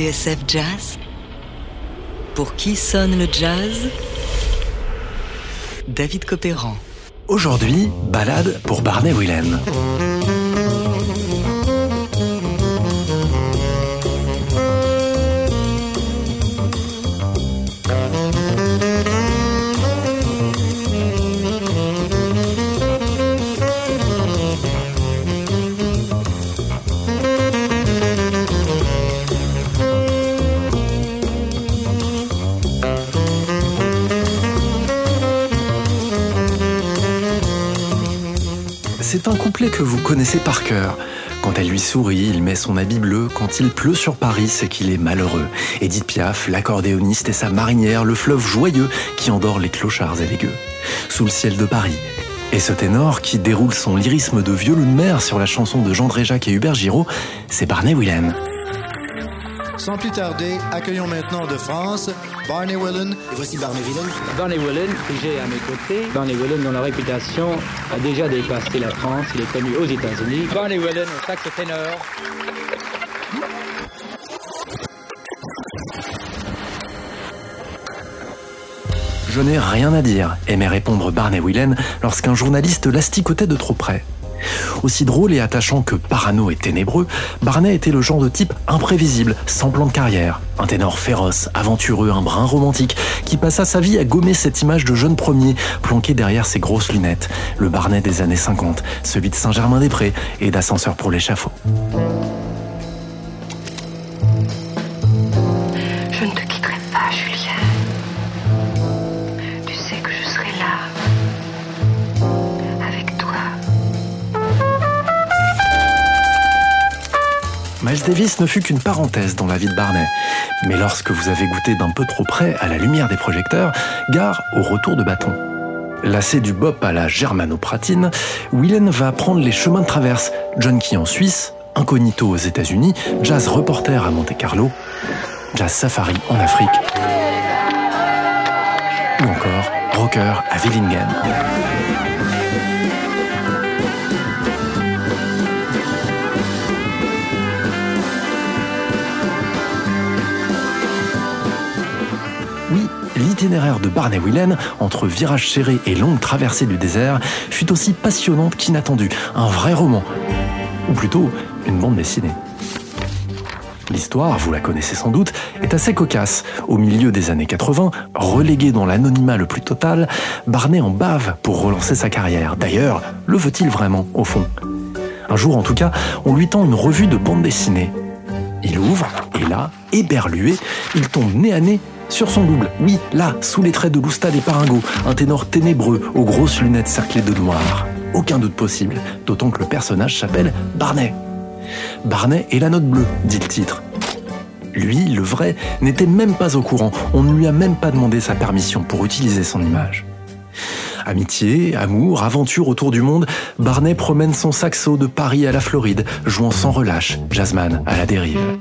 TSF Jazz Pour qui sonne le jazz? David Copéran. Aujourd'hui, balade pour Barney Willem. C'est un couplet que vous connaissez par cœur. Quand elle lui sourit, il met son habit bleu. Quand il pleut sur Paris, c'est qu'il est malheureux. Edith Piaf, l'accordéoniste et sa marinière, le fleuve joyeux qui endort les clochards et les gueux. Sous le ciel de Paris. Et ce ténor qui déroule son lyrisme de violon de mer sur la chanson de Jean Dréjac et Hubert Giraud, c'est Barney Willem. Sans plus tarder, accueillons maintenant de France Barney Willen. Et voici Barney Willen. Barney Willen, que j'ai à mes côtés. Barney Willen, dont la réputation a déjà dépassé la France. Il est connu aux États-Unis. Barney Willen, au sax ténor. Je n'ai rien à dire, aimait répondre Barney Willen lorsqu'un journaliste l'asticotait de trop près. Aussi drôle et attachant que parano et ténébreux, Barney était le genre de type imprévisible, sans plan de carrière. Un ténor féroce, aventureux, un brin romantique, qui passa sa vie à gommer cette image de jeune premier, planqué derrière ses grosses lunettes. Le Barney des années 50, celui de Saint-Germain-des-Prés et d'ascenseur pour l'échafaud. Davis ne fut qu'une parenthèse dans la vie de Barney. Mais lorsque vous avez goûté d'un peu trop près à la lumière des projecteurs, gare au retour de bâton. Lassé du bop à la germanopratine, Willen va prendre les chemins de traverse, Key en Suisse, incognito aux États-Unis, jazz reporter à Monte-Carlo, jazz safari en Afrique, ou encore rocker à Willingen. L'itinéraire de Barney Willen, entre virages serrés et longues traversées du désert, fut aussi passionnante qu'inattendue. Un vrai roman. Ou plutôt, une bande dessinée. L'histoire, vous la connaissez sans doute, est assez cocasse. Au milieu des années 80, relégué dans l'anonymat le plus total, Barney en bave pour relancer sa carrière. D'ailleurs, le veut-il vraiment, au fond? Un jour en tout cas, on lui tend une revue de bande dessinée. Il ouvre, et là, éberlué, il tombe nez à nez sur son double. Oui, là, sous les traits de Loustad et Paringo, un ténor ténébreux aux grosses lunettes cerclées de noir. Aucun doute possible, d'autant que le personnage s'appelle Barney. Barney et la note bleue, dit le titre. Lui, le vrai, n'était même pas au courant. On ne lui a même pas demandé sa permission pour utiliser son image. Amitié, amour, aventure autour du monde, Barney promène son saxo de Paris à la Floride, jouant sans relâche, jazzman à la dérive.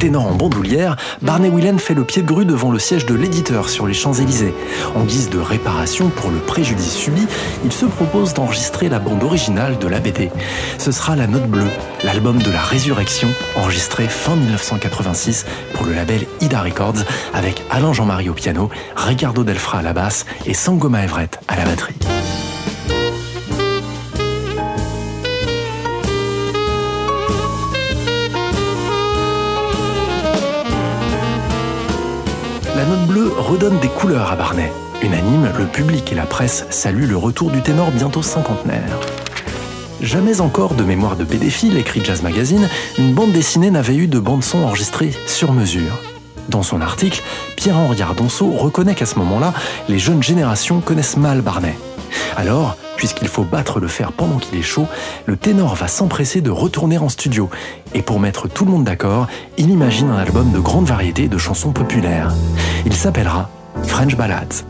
Ténor en bandoulière, Barney Willen fait le pied de grue devant le siège de l'éditeur sur les Champs-Élysées. En guise de réparation pour le préjudice subi, il se propose d'enregistrer la bande originale de la BD. Ce sera La Note Bleue, l'album de la résurrection, enregistré fin 1986 pour le label Ida Records, avec Alain Jean-Marie au piano, Ricardo Delfra à la basse et Sangoma Everett à la batterie. La note bleue redonne des couleurs à Barney. Unanime, le public et la presse saluent le retour du ténor bientôt cinquantenaire. Jamais encore de mémoire de pédophile, écrit Jazz Magazine, une bande dessinée n'avait eu de bande-son enregistrée sur mesure. Dans son article, Pierre-Henri Ardonceau reconnaît qu'à ce moment-là, les jeunes générations connaissent mal Barney. Alors, puisqu'il faut battre le fer pendant qu'il est chaud, le ténor va s'empresser de retourner en studio. Et pour mettre tout le monde d'accord, il imagine un album de grande variété de chansons populaires. Il s'appellera French Ballads.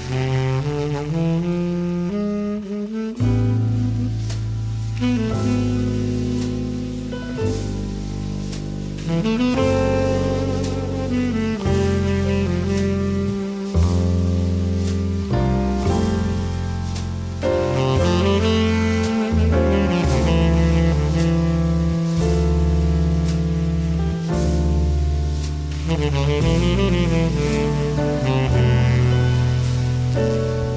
Thank you.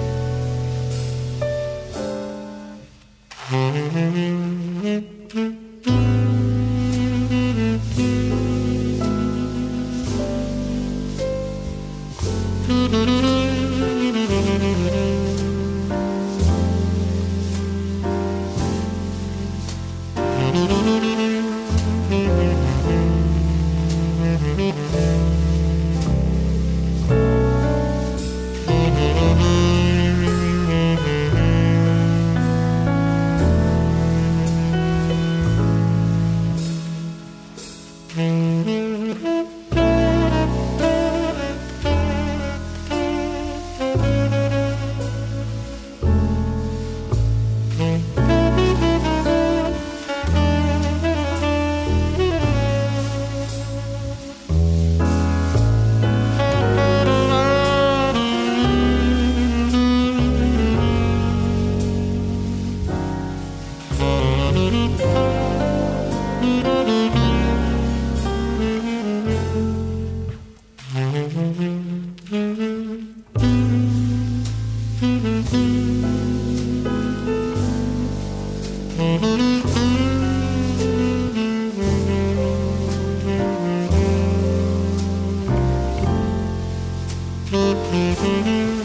Mm-hmm.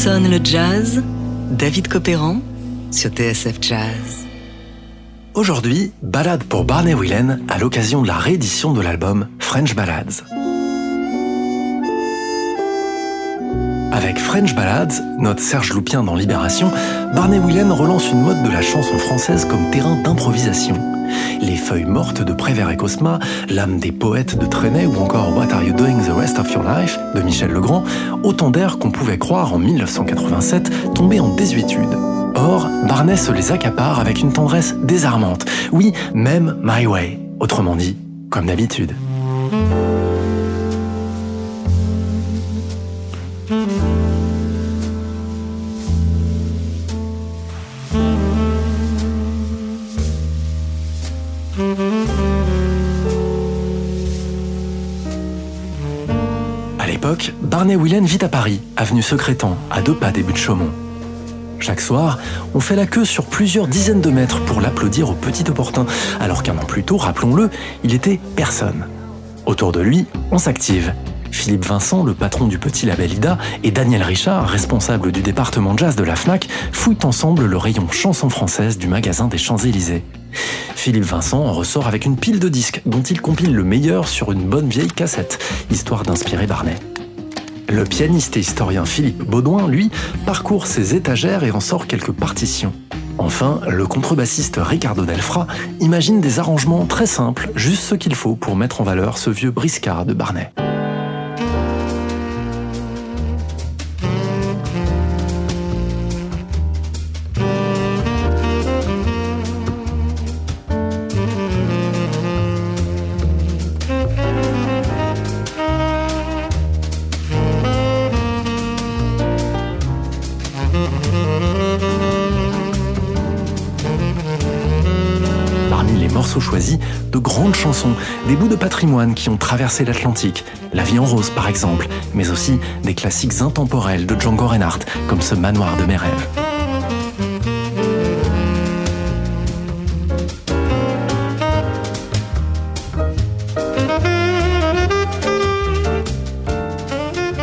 Sonne le jazz David Copéran sur TSF Jazz. Aujourd'hui, balade pour Barney Whelan à l'occasion de la réédition de l'album French Ballads. Avec French Ballads, note Serge Loupien dans Libération, Barney Whelan relance une mode de la chanson française comme terrain d'improvisation. Les feuilles mortes de Prévert et Cosma, l'âme des poètes de Trenet ou encore What Are You Doing the Rest of Your Life de Michel Legrand, autant d'air qu'on pouvait croire en 1987 tomber en désuétude. Or, Barnet se les accapare avec une tendresse désarmante. Oui, même My Way. Autrement dit, comme d'habitude. Whelan vit à Paris, avenue Secrétan, à deux pas des buts de Chaumont. Chaque soir, on fait la queue sur plusieurs dizaines de mètres pour l'applaudir au petit opportun, alors qu'un an plus tôt, rappelons-le, il était personne. Autour de lui, on s'active. Philippe Vincent, le patron du petit label Ida, et Daniel Richard, responsable du département jazz de la FNAC, fouillent ensemble le rayon chanson française du magasin des Champs-Élysées. Philippe Vincent en ressort avec une pile de disques dont il compile le meilleur sur une bonne vieille cassette, histoire d'inspirer Barnet. Le pianiste et historien Philippe Baudouin, lui, parcourt ses étagères et en sort quelques partitions. Enfin, le contrebassiste Ricardo Delfra imagine des arrangements très simples, juste ce qu'il faut pour mettre en valeur ce vieux briscard de Barnet. Des bouts de patrimoine qui ont traversé l'Atlantique, La vie en rose par exemple, mais aussi des classiques intemporels de Django Reinhardt, comme ce manoir de mes rêves.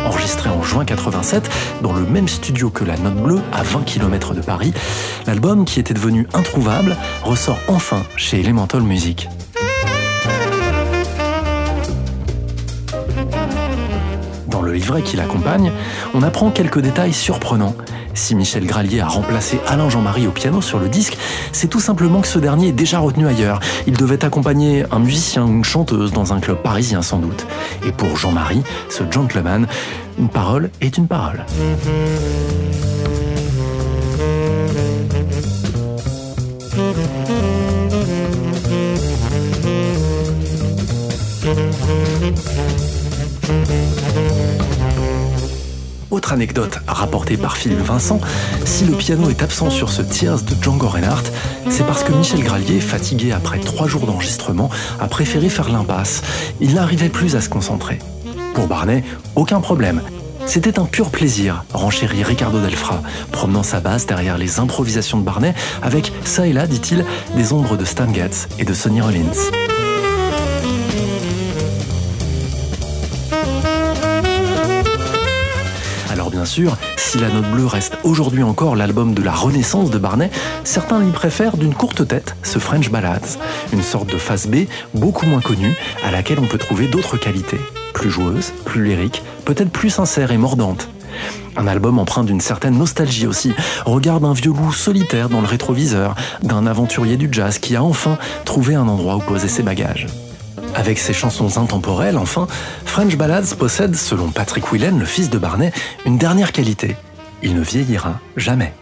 Enregistré en juin 87 dans le même studio que La Note Bleue à 20 km de Paris, l'album qui était devenu introuvable ressort enfin chez Elemental Music. Livret qui l'accompagne, on apprend quelques détails surprenants. Si Michel Gralier a remplacé Alain Jean-Marie au piano sur le disque, c'est tout simplement que ce dernier est déjà retenu ailleurs. Il devait accompagner un musicien ou une chanteuse dans un club parisien sans doute. Et pour Jean-Marie, ce gentleman, une parole est une parole. Autre anecdote rapportée par Philippe Vincent, si le piano est absent sur ce Tears de Django Reinhardt, c'est parce que Michel Gralier, fatigué après trois jours d'enregistrement, a préféré faire l'impasse. Il n'arrivait plus à se concentrer. Pour Barnet, aucun problème. C'était un pur plaisir, renchérit Ricardo Delfra, promenant sa basse derrière les improvisations de Barnet avec, ça et là, dit-il, des ombres de Stan Getz et de Sonny Rollins. Sûr, si La Note Bleue reste aujourd'hui encore l'album de la renaissance de Barnet, certains lui préfèrent d'une courte tête ce French Ballads, une sorte de face B beaucoup moins connue à laquelle on peut trouver d'autres qualités, plus joueuses, plus lyriques, peut-être plus sincères et mordantes. Un album empreint d'une certaine nostalgie aussi, regarde un vieux loup solitaire dans le rétroviseur, d'un aventurier du jazz qui a enfin trouvé un endroit où poser ses bagages. Avec ses chansons intemporelles, enfin, French Ballads possède, selon Patrick Whelan, le fils de Barnet, une dernière qualité. Il ne vieillira jamais.